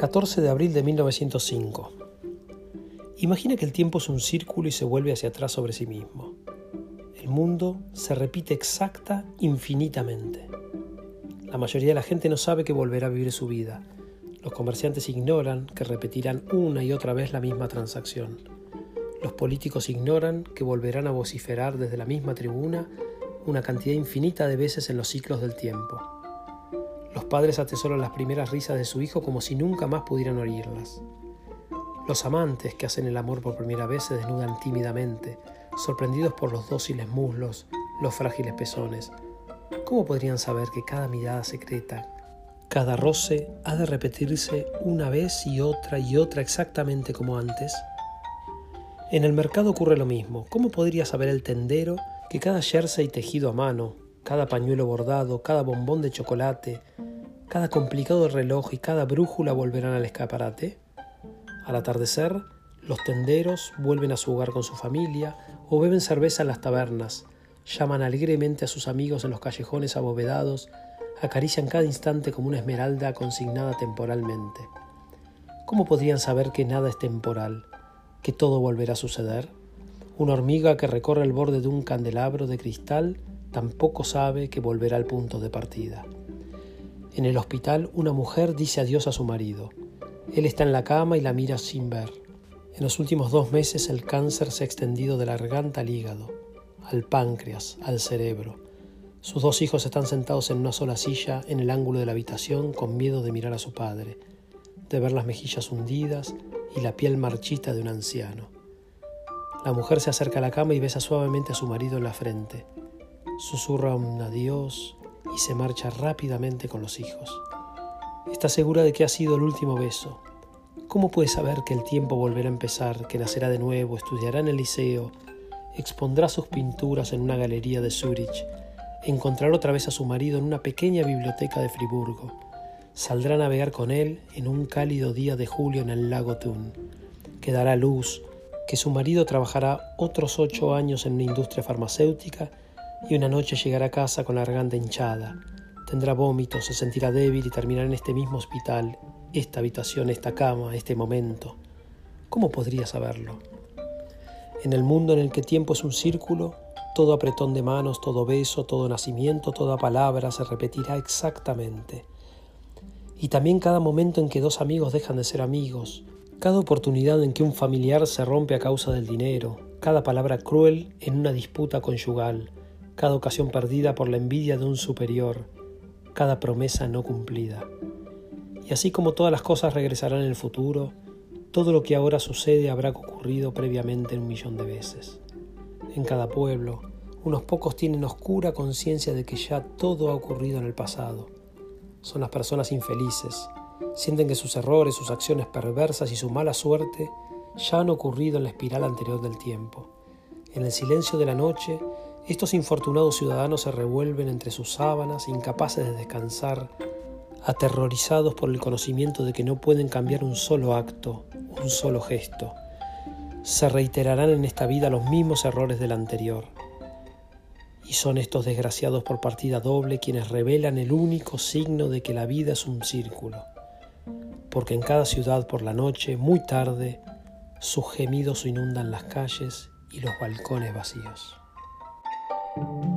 14 de abril de 1905. Imagina que el tiempo es un círculo y se vuelve hacia atrás sobre sí mismo. El mundo se repite exacta infinitamente. La mayoría de la gente no sabe que volverá a vivir su vida. Los comerciantes ignoran que repetirán una y otra vez la misma transacción. Los políticos ignoran que volverán a vociferar desde la misma tribuna una cantidad infinita de veces en los ciclos del tiempo. Los padres atesoran las primeras risas de su hijo como si nunca más pudieran oírlas. Los amantes que hacen el amor por primera vez se desnudan tímidamente, sorprendidos por los dóciles muslos, los frágiles pezones. ¿Cómo podrían saber que cada mirada secreta, cada roce ha de repetirse una vez y otra y otra exactamente como antes? En el mercado ocurre lo mismo. ¿Cómo podría saber el tendero que cada jersey tejido a mano, cada pañuelo bordado, cada bombón de chocolate, cada complicado reloj y cada brújula volverán al escaparate. Al atardecer, los tenderos vuelven a su hogar con su familia o beben cerveza en las tabernas, llaman alegremente a sus amigos en los callejones abovedados, acarician cada instante como una esmeralda consignada temporalmente. ¿Cómo podrían saber que nada es temporal, que todo volverá a suceder? Una hormiga que recorre el borde de un candelabro de cristal tampoco sabe que volverá al punto de partida. En el hospital una mujer dice adiós a su marido. Él está en la cama y la mira sin ver. En los últimos dos meses el cáncer se ha extendido de la garganta al hígado, al páncreas, al cerebro. Sus dos hijos están sentados en una sola silla en el ángulo de la habitación con miedo de mirar a su padre, de ver las mejillas hundidas y la piel marchita de un anciano. La mujer se acerca a la cama y besa suavemente a su marido en la frente susurra un adiós y se marcha rápidamente con los hijos. Está segura de que ha sido el último beso. ¿Cómo puede saber que el tiempo volverá a empezar, que nacerá de nuevo, estudiará en el liceo, expondrá sus pinturas en una galería de Zurich, encontrará otra vez a su marido en una pequeña biblioteca de Friburgo, saldrá a navegar con él en un cálido día de julio en el lago Thun, que dará luz, que su marido trabajará otros ocho años en una industria farmacéutica y una noche llegará a casa con la garganta hinchada. Tendrá vómitos, se sentirá débil y terminará en este mismo hospital, esta habitación, esta cama, este momento. ¿Cómo podría saberlo? En el mundo en el que tiempo es un círculo, todo apretón de manos, todo beso, todo nacimiento, toda palabra se repetirá exactamente. Y también cada momento en que dos amigos dejan de ser amigos, cada oportunidad en que un familiar se rompe a causa del dinero, cada palabra cruel en una disputa conyugal, cada ocasión perdida por la envidia de un superior, cada promesa no cumplida. Y así como todas las cosas regresarán en el futuro, todo lo que ahora sucede habrá ocurrido previamente un millón de veces. En cada pueblo, unos pocos tienen oscura conciencia de que ya todo ha ocurrido en el pasado. Son las personas infelices, sienten que sus errores, sus acciones perversas y su mala suerte ya han ocurrido en la espiral anterior del tiempo. En el silencio de la noche estos infortunados ciudadanos se revuelven entre sus sábanas, incapaces de descansar, aterrorizados por el conocimiento de que no pueden cambiar un solo acto, un solo gesto. Se reiterarán en esta vida los mismos errores del anterior. Y son estos desgraciados por partida doble quienes revelan el único signo de que la vida es un círculo. Porque en cada ciudad por la noche, muy tarde, sus gemidos inundan las calles y los balcones vacíos. thank you